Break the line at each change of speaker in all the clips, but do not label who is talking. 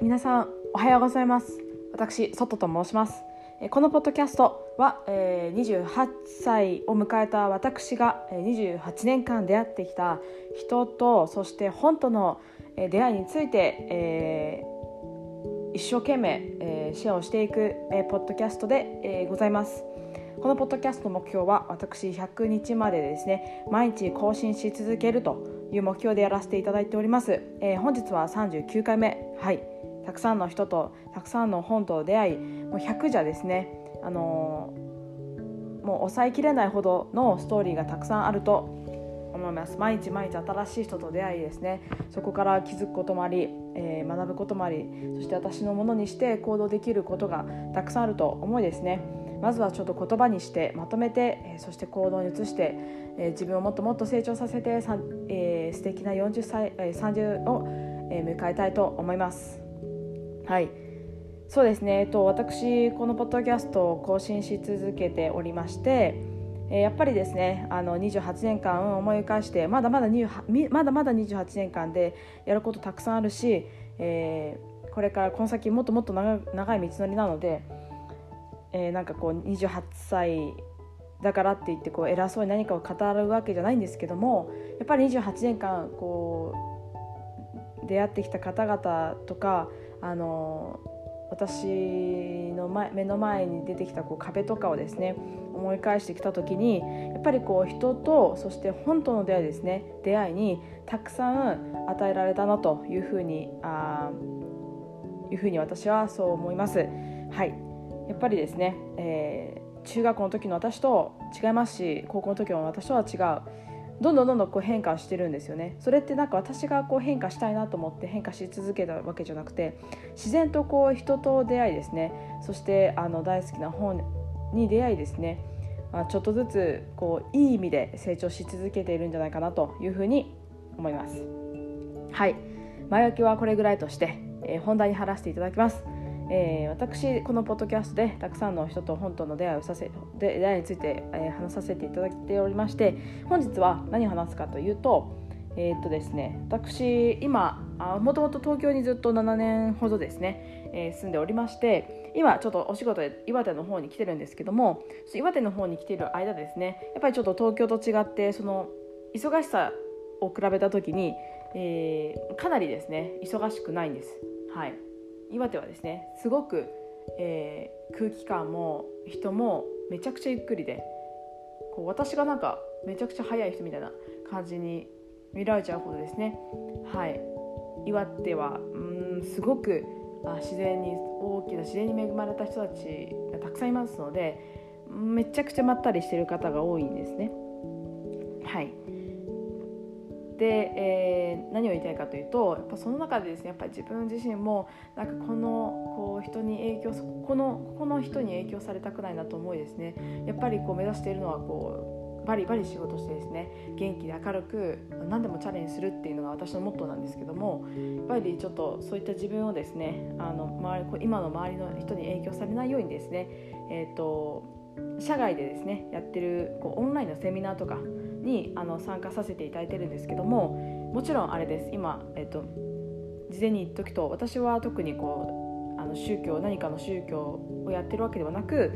皆さんおはようございます。私ソトと申します。このポッドキャストは28歳を迎えた私が28年間出会ってきた人とそして本との出会いについて一生懸命シェアをしていくポッドキャストでございます。このポッドキャストの目標は私100日までですね毎日更新し続けるという目標でやらせていただいております、えー、本日は39回目。はい。たくさんの人とたくさんの本と出会いもう100じゃですねあのー、もう抑えきれないほどのストーリーがたくさんあると思います。毎日毎日新しい人と出会いですね。そこから気づくこともあり、えー、学ぶこともありそして私のものにして行動できることがたくさんあると思いですね。まずはちょっと言葉にしてまとめてそして行動に移して自分をもっともっと成長させて、えー、素敵な40歳30を迎えたいと思います。はい。そうですね、えっと、私このポッドキャストを更新し続けておりましてやっぱりですねあの28年間思い返してまだまだまだまだ28年間でやることたくさんあるし、えー、これからこの先もっともっと長い道のりなのでえー、なんかこう28歳だからって言ってこう偉そうに何かを語るわけじゃないんですけどもやっぱり28年間こう出会ってきた方々とかあの私の前目の前に出てきたこう壁とかをですね思い返してきた時にやっぱりこう人とそして本との出会いですね。出会いにたくさん与えられたなというふうにあいうふうに私はそう思います。はい。やっぱりですね、えー、中学校の時の私と違いますし高校の時の私とは違う。どんどんどんどんこう変化してるんですよね。それってなんか私がこう変化したいなと思って変化し続けたわけじゃなくて自然とこう人と出会いですね。そしてあの大好きな本に出会いですね。ちょっとずつこういい意味で成長し続けているんじゃないかなというふうに思います。はい。前置きはこれぐらいとして、えー、本題に入らせていただきます。えー、私このポッドキャストでたくさんの人と本との出会いをさせ出会いについて、えー、話させていただいておりまして本日は何を話すかというとえー、っとですね私今もともと東京にずっと7年ほどですね、えー、住んでおりまして今ちょっとお仕事で岩手の方に来てるんですけども岩手の方に来てる間ですねやっぱりちょっと東京と違ってその忙しさを比べた時に、えー、かなりですね忙しくないんです。はい岩手はですねすごく、えー、空気感も人もめちゃくちゃゆっくりでこう私がなんかめちゃくちゃ速い人みたいな感じに見られちゃうほどですね。はい。岩手はうんすごくあ自然に大きな自然に恵まれた人たちがたくさんいますのでめちゃくちゃまったりしてる方が多いんですね。はい。で、えー、何を言いたいかというとやっぱその中でですねやっぱり自分自身もなんかこのこう人に影響このこの人に影響されたくないなと思いですね。やっぱりこう目指しているのはこうバリバリ仕事してですね元気で明るく何でもチャレンジするっていうのが私のモットーなんですけどもやっぱりちょっとそういった自分をですねあの周り今の周りの人に影響されないようにですねえっ、ー、と社外でですねやってるこうオンラインのセミナーとかにあの参加させていただいてるんですけどももちろんあれです。今、えっと、事前に言っとくと私は特にこうあの宗教何かの宗教をやってるわけではなく、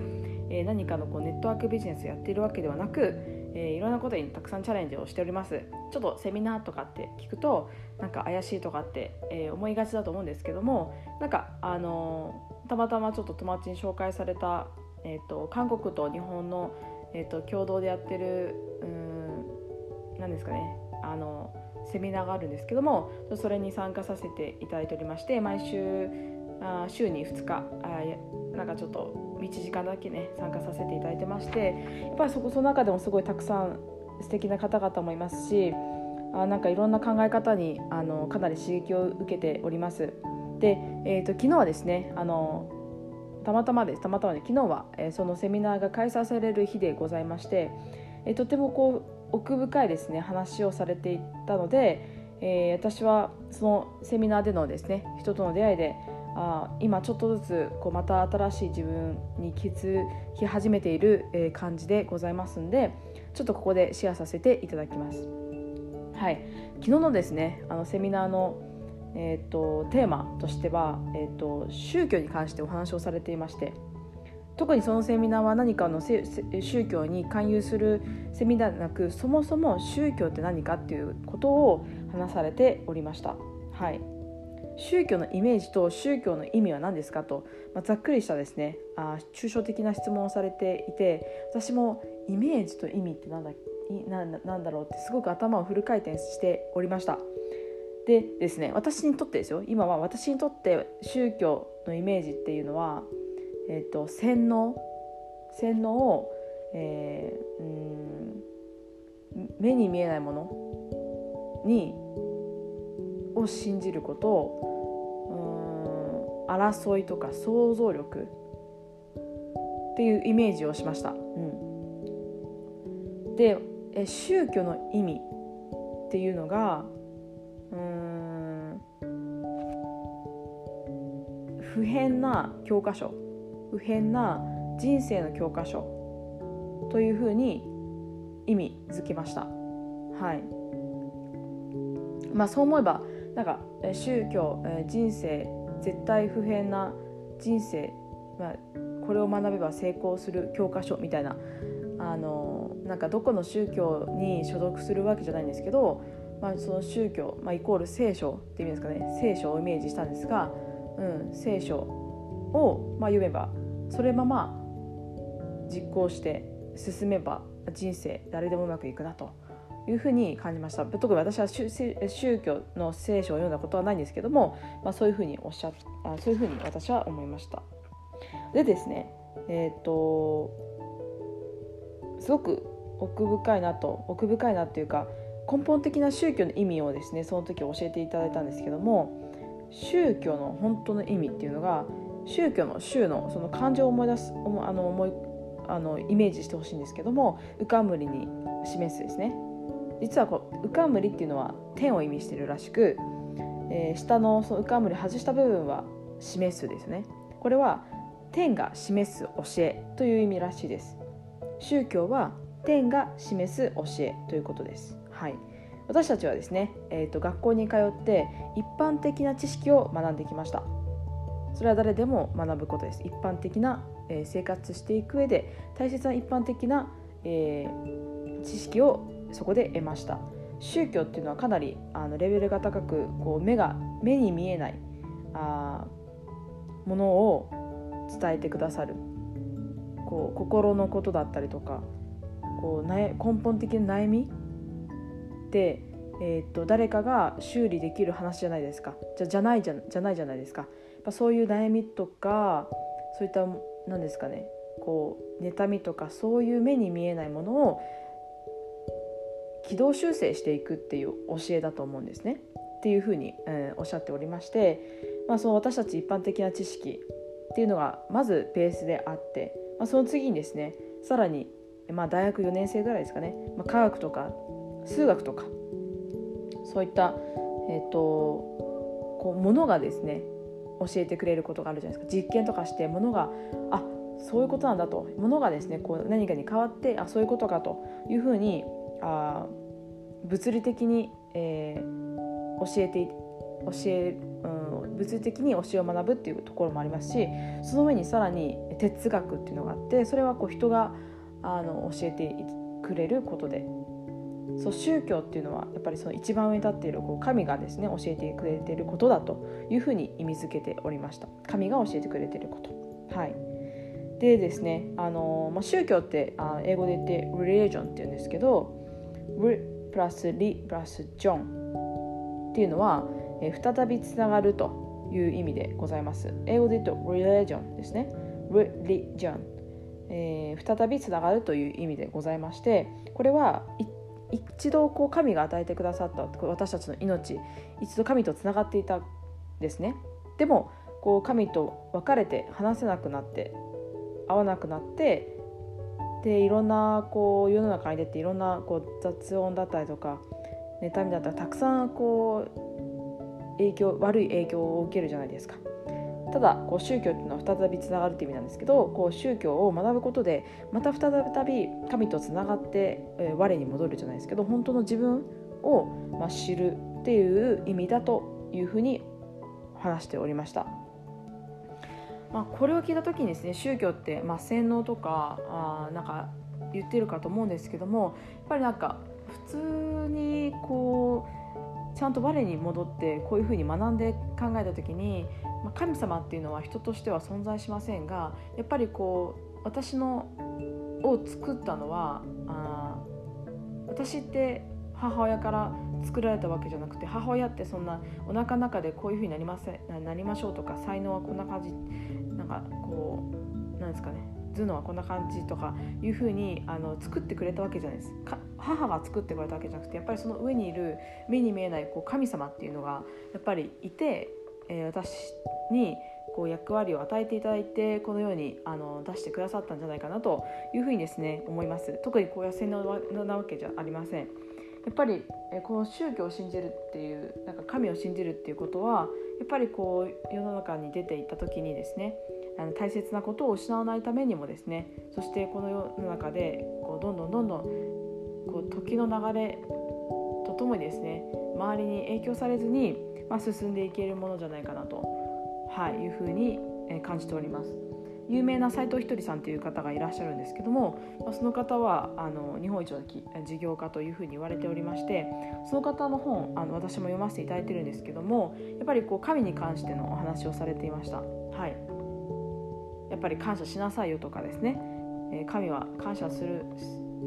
えー、何かのこうネットワークビジネスをやっているわけではなく、えー、いろんなことにたくさんチャレンジをしております。ちょっとセミナーとかって聞くとなんか怪しいとかって、えー、思いがちだと思うんですけどもなんかあのたまたまちょっと友達に紹介された、えーと、韓国と日本の、えーと共同でやってるうん何ですかねあのセミナーがあるんですけどもそれに参加させていただいておりまして毎週あ週に2日あなんかちょっと1時間だけね参加させていただいてましてやっぱりそこその中でもすごいたくさん素敵な方々もいますしあなんかいろんな考え方にあのかなり刺激を受けております。で、えーと、昨日はですねあのたまたまですたまたまで昨日は、えー、そのセミナーが開催される日でございまして、えー、とてもこう奥深いですね話をされていたので、えー、私はそのセミナーでのですね人との出会いであ今ちょっとずつこうまた新しい自分に気づき始めている、えー、感じでございますんでちょっとここでシェアさせていただきます。はい、昨日のですねあのセミナーの、えーと、テーマとしては、えーと、宗教に関してお話をされていまして特にそのセミナーは何かの宗教に勧誘するセミナーでなくそもそも宗教って何かっていうことを話されておりました。はい。宗教のイメージと宗教の意味は何ですかと、まあ、ざっくりしたですねあ抽象的な質問をされていて私もイメージと意味って何だなんだろうってすごく頭をフル回転しておりました。でですね私にとってですよ。今は私にとって宗教のイメージっていうのは、えーと、洗脳洗脳を、えー、うん目に見えないものにを信じることうん争いとか想像力っていうイメージをしました。うん、でえ宗教の意味っていうのがうん不変な教科書不変な人生の教科書というふうに意味づけました。はいまあ、そう思えばなんか宗教人生絶対不変な人生、まあ、これを学べば成功する教科書みたいなあのなんかどこの宗教に所属するわけじゃないんですけど、まあ、その宗教、まあ、イコール聖書って意味ですかね聖書をイメージしたんですが、うん、聖書を、まあ、読めばそれまま実行して進めば人生誰でもうまくいくなというふうに感じました。特に私は宗教の聖書を読んだことはないんですけども、まあ、そういうふうにおっしゃそういうふうに私は思いました。でですねえっ、ー、とすごく奥深いなと奥深いなっていうか根本的な宗教の意味をですねその時教えていただいたんですけども宗教の本当の意味っていうのが宗教の宗のその感情を思い出すあの思いあのイメージしてほしいんですけども浮かむりに示すですね実はこう浮かむりっていうのは天を意味しているらしく、えー、下のその浮かむり外した部分は示すですねこれは天が示す教えという意味らしいです宗教は天が示す教えということです。はい、私たちはですね、えーと、学校に通って一般的な知識を学んできました。それは誰でも学ぶことです。一般的な、えー、生活していく上で大切な一般的な、えー、知識をそこで得ました。宗教っていうのはかなりあのレベルが高くこう目が目に見えないあものを伝えてくださるこう心のことだったりとかこう根本的な悩みって、えーと、誰かが修理できる話じゃないですかじゃじゃないじゃじゃないじゃないですかぱそういう悩みとかそういった何ですかねこう妬みとかそういう目に見えないものを軌道修正していくっていう教えだと思うんですね。っていうふうに、えー、おっしゃっておりまして、まあ、その私たち一般的な知識っていうのがまずベースであってまあ、その次にですねさらに、まあ、大学4年生ぐらいですかね、まあ、科学とか数学とかそういった、えーと、こうものがですね教えてくれることがあるじゃないですか。実験とかしてものがあそういうことなんだと。ものがですねこう何かに変わってあそういうことかというふうにあ物理的に、えー、教えて教え、うん、物理的に教えを学ぶっていうところもありますしその上にさらに哲学っていうのがあってそれはこう人があの教えてくれることでそう宗教っていうのはやっぱりその一番上に立っているこう神がですね教えてくれていることだというふうに意味づけておりました神が教えてくれていることはいでですねあの、まあ、宗教ってあ英語で言って religion っていうんですけど re プラスリプラスジョンっていうのはえ再びつながるという意味でございます。英語で言うと religion ですね。religion、えー、再びつながるという意味でございましてこれは一一度こう神が与えてくださった私たちの命一度神とつながっていたんですねでもこう神と別れて話せなくなって会わなくなってでいろんなこう世の中に出ていろんなこう雑音だったりとか妬みだったりたくさんこう影響悪い影響を受けるじゃないですか。ただこう宗教っていうのは再びつながるって意味なんですけどこう宗教を学ぶことでまた再び神とつながって、え、我に戻るじゃないですけど本当の自分を、まあ、知るっていう意味だというふうに話しておりました。まあ、これを聞いた時にですね宗教って、まあ、洗脳とかあなんか言ってるかと思うんですけどもやっぱりなんか普通にこうちゃんと我に戻ってこういうふうに学んで考えた時に、まあ、神様っていうのは人としては存在しませんがやっぱりこう私のを作ったのはあ私って母親から作られたわけじゃなくて母親ってそんなお腹の中でこういうふうになりませなりましょうとか才能はこんな感じなんかこうなんですかね頭脳はこんな感じとかいうふうにあの作ってくれたわけじゃないです。か母が作ってくれたわけじゃなくてやっぱりその上にいる目に見えないこう神様っていうのがやっぱりいて、えー、私にこう役割を与えていただいてこのようにあの出してくださったんじゃないかなというふうにですね思います。特にこういう洗脳なわけじゃありません。やっぱりこの宗教を信じるっていうなんか神を信じるっていうことはやっぱりこう世の中に出ていった時にですねあの大切なことを失わないためにもですねそしてこの世の中でこうどんどんどんどんこう時の流れとともにですね周りに影響されずに、まあ、進んでいけるものじゃないかなと、はい、いうふうに感じております。有名な斉藤ひとりさんという方がいらっしゃるんですけども、まあ、その方はあの日本一の事業家というふうに言われておりましてその方の本あの私も読ませていただいてるんですけどもやっぱりこう神に関してのお話をされていました。はいやっぱり感謝しなさいよとかですね、え神は感謝する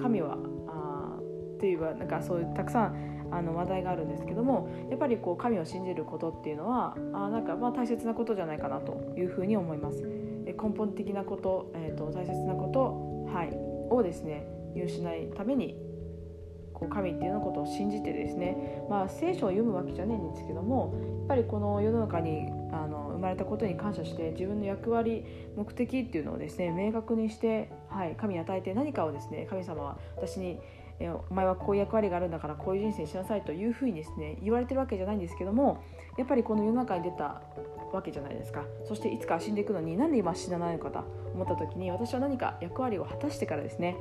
神はあっていうなんかそういうたくさんあの話題があるんですけどもやっぱりこう神を信じることっていうのはあなんかまあ大切なことじゃないかなというふうに思います。え根本的なこと,、えーと、大切なこと、はい、をですね見失いためにこう神っていうのことを信じてですね、まあ、聖書を読むわけじゃねえんですけどもやっぱりこの世の中にまれたことに感謝して自分の役割目的っていうのをですね明確にして、はい、神に与えて何かをですね神様は私にえお前はこういう役割があるんだからこういう人生にしなさいというふうにですね言われてるわけじゃないんですけどもやっぱりこの世の中に出たわけじゃないですか。そしていつか死んでいくのになんで今死なないのかと思った時に私は何か役割を果たしてからですね、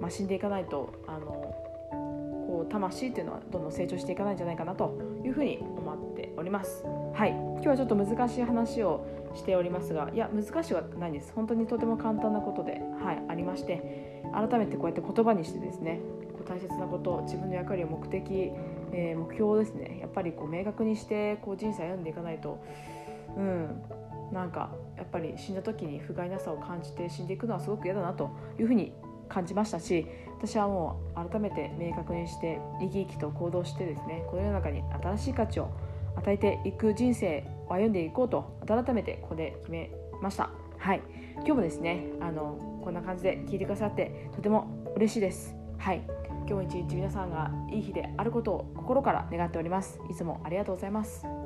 まあ、死んでいかないとあのこう魂っていうのはどんどん成長していかないんじゃないかなというふうに思っております。はい。今日はちょっと難しい話をしておりますがいや難しくはないです。本当にとても簡単なことで、はい、ありまして改めてこうやって言葉にしてですね大切なこと自分の役割を目的、えー、目標をですねやっぱりこう明確にしてこう人生歩んでいかないとうんなんかやっぱり死んだ時に不甲斐なさを感じて死んでいくのはすごく嫌だなというふうに感じましたし私はもう改めて明確にして生き生きと行動してですねこの世の中に新しい価値を与えていく人生を歩んでいこうと改めてここで決めました。はい。今日もですねあのこんな感じで聞いてくださってとても嬉しいです。はい。今日も一日皆さんがいい日であることを心から願っております。いつもありがとうございます。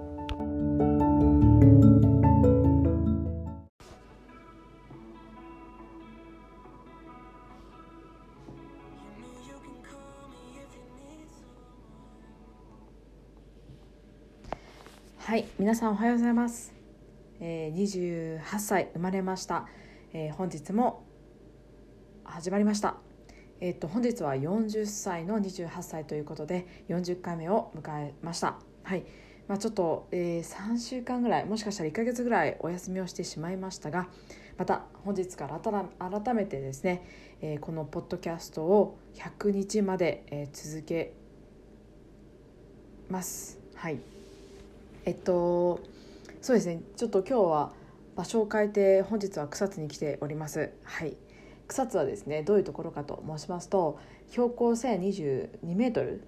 皆さんおはようございます、えー、28歳生まれました、えー、本日も始まりました。えー、と本日は40歳の28歳ということで40回目を迎えました。はい。まあ、ちょっと、えー、3週間ぐらいもしかしたら1ヶ月ぐらいお休みをしてしまいましたがまた本日から改めてですね、えー、このポッドキャストを100日まで、えー、続けます。はい。えっとそうですねちょっと今日は場所を変えて本日は草津に来ております。はい草津はですねどういうところかと申しますと標高1022メートル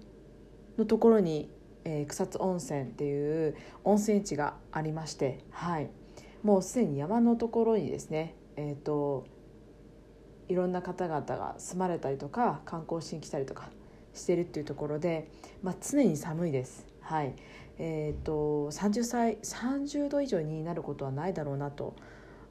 のところに、えー、草津温泉っていう温泉地がありまして、はい、もうすでに山のところにですね、えーと、いろんな方々が住まれたりとか観光しに来たりとかしてるっていうところで、まあ、常に寒いです。はいえーと、と30歳30度以上になることはないだろうなと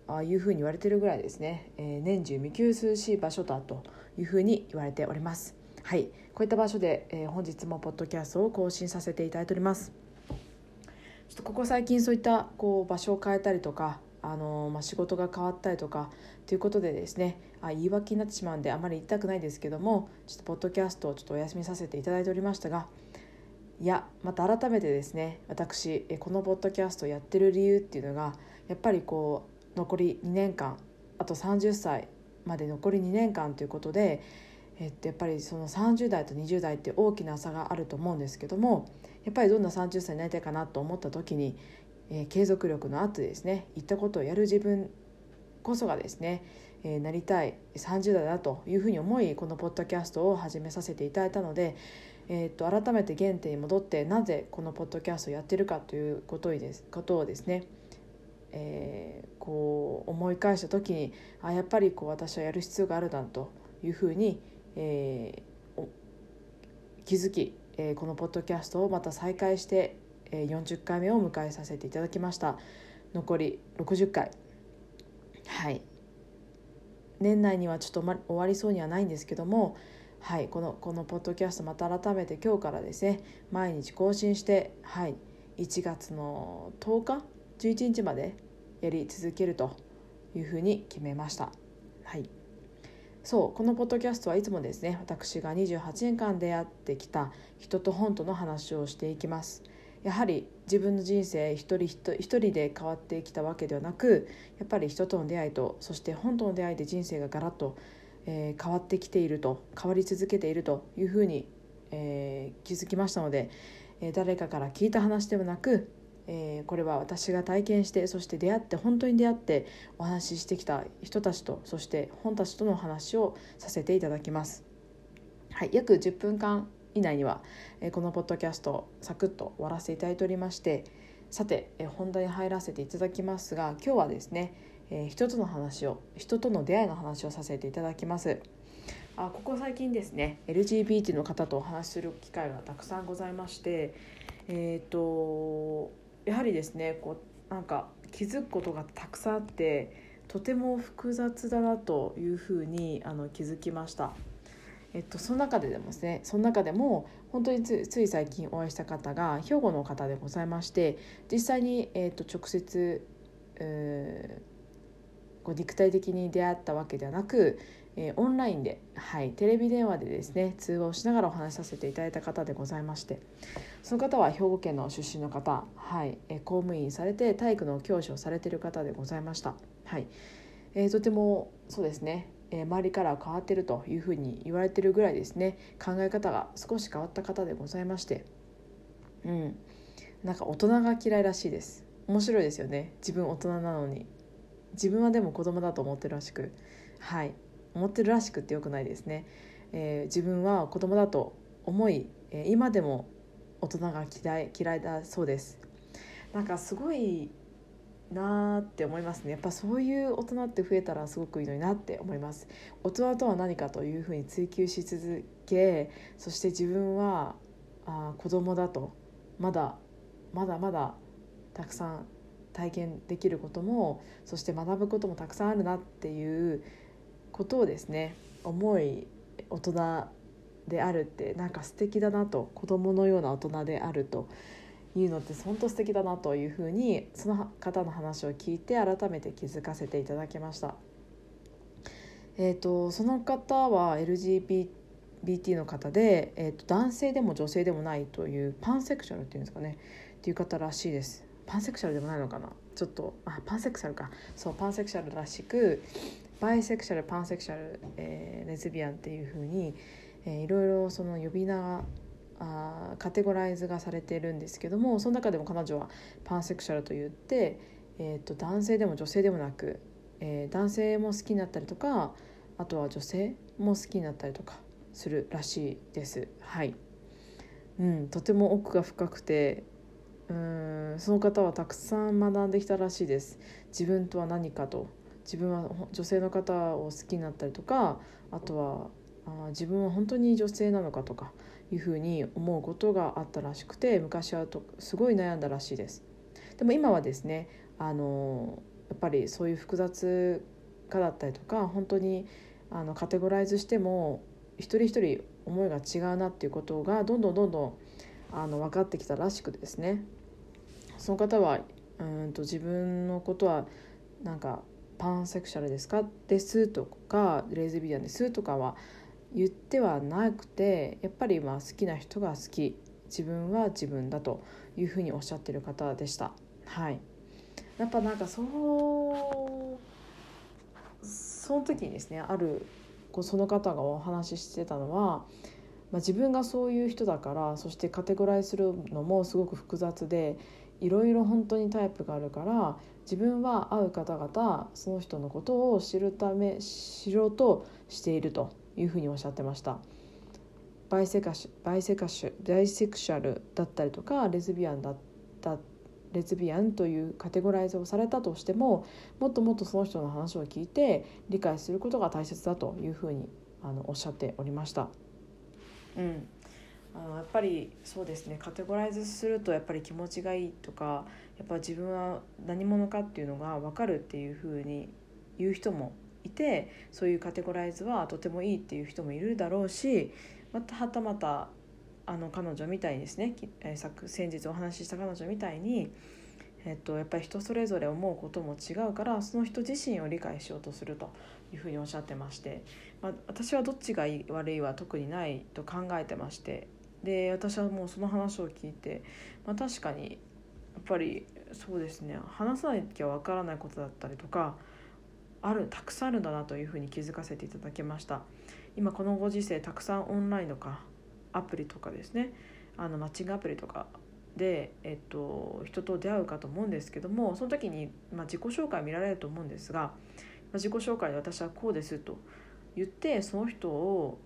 あいうふうに言われてるぐらいですね、えー、年中未休涼しい場所だというふうに言われております。はい。こういった場所で、えー、本日もポッドキャストを更新させていただいております。ちょっとここ最近そういったこう場所を変えたりとかあのまあ、仕事が変わったりとかということでですねあ言い訳になってしまうんであまり言いたくないですけどもちょっとポッドキャストをちょっとお休みさせていただいておりましたがやまた改めてですね私このポッドキャストやってる理由っていうのがやっぱりこう残り2年間あと30歳まで残り2年間ということで、えっと、やっぱりその30代と20代って大きな差があると思うんですけどもやっぱりどんな30歳になりたいかなと思った時に、えー、継続力のあってですね言ったことをやる自分こそがですね、えー、なりたい30代だというふうに思いこのポッドキャストを始めさせていただいたので、えー、と改めて原点に戻ってなぜこのポッドキャストをやってるかということですことをですね、えー、こう思い返した時にあやっぱりこう私はやる必要があるなというふうに、えー、気づき、えー、このポッドキャストをまた再開して、えー、40回目を迎えさせていただきました。残り60回。はい。年内にはちょっと、ま、終わりそうにはないんですけどもはい、このこのポッドキャストまた改めて今日からですね毎日更新して、はい、1月の10日11日までやり続けるというふうに決めました。はいそうこのポッドキャストはいつもですね私が28年間出会ってきた人と本との話をしていきますやはり自分の人生一人一人で変わってきたわけではなくやっぱり人との出会いとそして本との出会いで人生がガラッとえー、変わってきていると変わり続けているというふうに、えー、気づきましたので、えー、誰かから聞いた話ではなく、えー、これは私が体験してそして出会って本当に出会ってお話ししてきた人たちとそして本たちとの話をさせていただきます。はい、約10分間以内には、えー、このポッドキャストサクッと終わらせていただいておりましてさて、え、本題に入らせていただきますが今日はですねえ、人との話を人との出会いの話をさせていただきますあここ最近ですね LGBT の方とお話しする機会がたくさんございましてえっ、ー、とやはりですねこうなんか気づくことがたくさんあってとても複雑だなというふうにあの気づきました。えっと、その中ででもですねその中でも本当につい最近お会いした方が兵庫の方でございまして実際に、えっと、直接、えこう肉体的に出会ったわけではなく、えー、オンラインで、はい、テレビ電話でですね通話をしながらお話しさせていただいた方でございましてその方は兵庫県の出身の方、はいえー、公務員されて体育の教師をされている方でございました。はいえー、とてもそうですねえ周りから変わってるというふうに言われてるぐらいですね。考え方が少し変わった方でございまして。うん。なんか大人が嫌いらしいです。面白いですよね。自分大人なのに。自分はでも子供だと思ってるらしく。はい。思ってるらしくってよくないですね、えー、自分は子供だと思い、え、今でも大人が嫌い嫌いだそうです。なんかすごいなって思いますね。やっぱそういう大人って増えたらすごくいいのになって思います。大人とは何かというふうに追求し続けそして自分はあ子供だとまだまだまだたくさん体験できることもそして学ぶこともたくさんあるなっていうことをですね思い大人であるってなんか素敵だなと子供のような大人であるというのって本当素敵だなというふうにその方の話を聞いて改めて気づかせていただきました。えーと、その方は LGBT の方で、えーと男性でも女性でもないというパンセクシャルっていうんですかね。っていう方らしいです。パンセクシャルでもないのかな。ちょっとあパンセクシャルか。そうパンセクシャルらしくバイセクシャルパンセクシャル、えー、レズビアンっていうふうに、えー、いろいろその呼び名あカテゴライズがされているんですけどもその中でも彼女はパンセクシャルといって、えーと、男性でも女性でもなく、えー、男性も好きになったりとかあとは女性も好きになったりとかするらしいです。はい、うん、とても奥が深くてうんその方はたくさん学んできたらしいです。自分とは何かと。自分は女性の方を好きになったりとかあとはあ自分は本当に女性なのかとかいうふうに思うことがあったらしくて昔はとすごい悩んだらしいです。でも今はですねあのやっぱりそういう複雑化だったりとか本当にあのカテゴライズしても一人一人思いが違うなっていうことがどんどんどんどんあの分かってきたらしくですね。その方はうんと自分のことはなんかパンセクシャルですか？ですとかレズビアンですとかは言ってはなくてやっぱりまあ好きな人が好き自分は自分だというふうにおっしゃってる方でした。はい、やっぱなんかそうその時にですねあるその方がお話ししてたのは、まあ、自分がそういう人だからそしてカテゴライするのもすごく複雑でいろいろ本当にタイプがあるから自分は会う方々その人のことを知るため知ろうとしているというふうにおっしゃってました。バイセカシバイセカシュバイセクシャルだったりとかレズビアンだったレズビアンというカテゴライズをされたとしてももっともっとその人の話を聞いて理解することが大切だというふうにあのおっしゃっておりました。うん、あのやっぱりそうですねカテゴライズするとやっぱり気持ちがいいとかやっぱ自分は何者かっていうのが分かるっていうふうに言う人もいてそういうカテゴライズはとてもいいっていう人もいるだろうしまたはたまたあの彼女みたいにですね、えー、先日お話しした彼女みたいに、えっと、やっぱり人それぞれ思うことも違うからその人自身を理解しようとするというふうにおっしゃってまして、まあ、私はどっちがいい悪いは特にないと考えてましてで私はもうその話を聞いて、まあ、確かにやっぱりそうですね話さなきゃわからないことだったりとかあるたくさんあるんだなというふうに気づかせていただきました。今このご時世たくさんオンラインとかアプリとかですね。あのマッチングアプリとかで、えっと、人と出会うかと思うんですけどもその時に、まあ、自己紹介見られると思うんですが、まあ、自己紹介で私はこうですと言ってその人を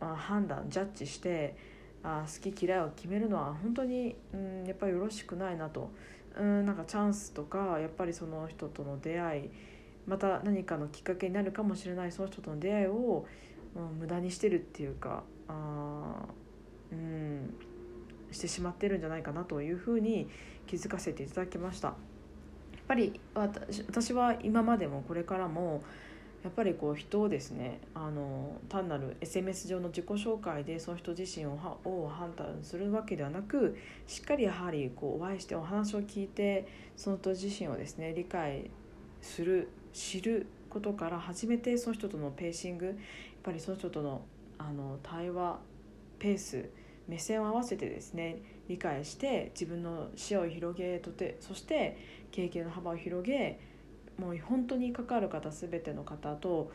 あ判断ジャッジしてあ好き嫌いを決めるのは本当に、うん、やっぱりよろしくないなと、うん、なんかチャンスとかやっぱりその人との出会いまた何かのきっかけになるかもしれないその人との出会いを、うん、無駄にしてるっていうかあうんしてしまってるんじゃないかなというふうに気づかせていただきました。やっぱり私は今までもこれからもやっぱりこう人をですねあの単なる SMS 上の自己紹介でその人自身をを判断するわけではなくしっかりやはりこうお会いしてお話を聞いてその人自身をですね理解する知ることから始めてその人とのペーシングやっぱりその人とのあの対話ペース目線を合わせてですね理解して自分の視野を広げとてそして経験の幅を広げもう本当に関わる方全ての方と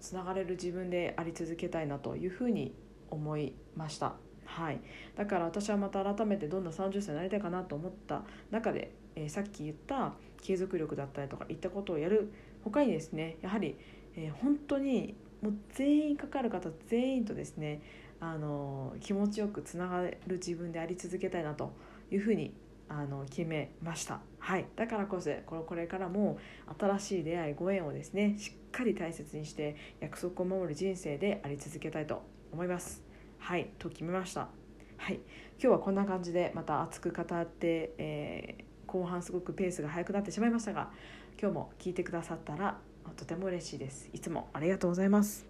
つながれる自分であり続けたいなというふうに思いました。はい、だから私はまた改めてどんな30歳になりたいかなと思った中で、えー、さっき言った継続力だったりとかいったことをやる。他にですねやはり、えー、本当にもう全員かかる方全員とですねあの気持ちよくつながる自分であり続けたいなというふうにあの決めました、はい、だからこそこれからも新しい出会いご縁をですねしっかり大切にして約束を守る人生であり続けたいと思います。はい。と決めました。はい。今日はこんな感じでまた熱く語って、えー、後半すごくペースが速くなってしまいましたが今日も聞いてくださったらとても嬉しいです。いつもありがとうございます。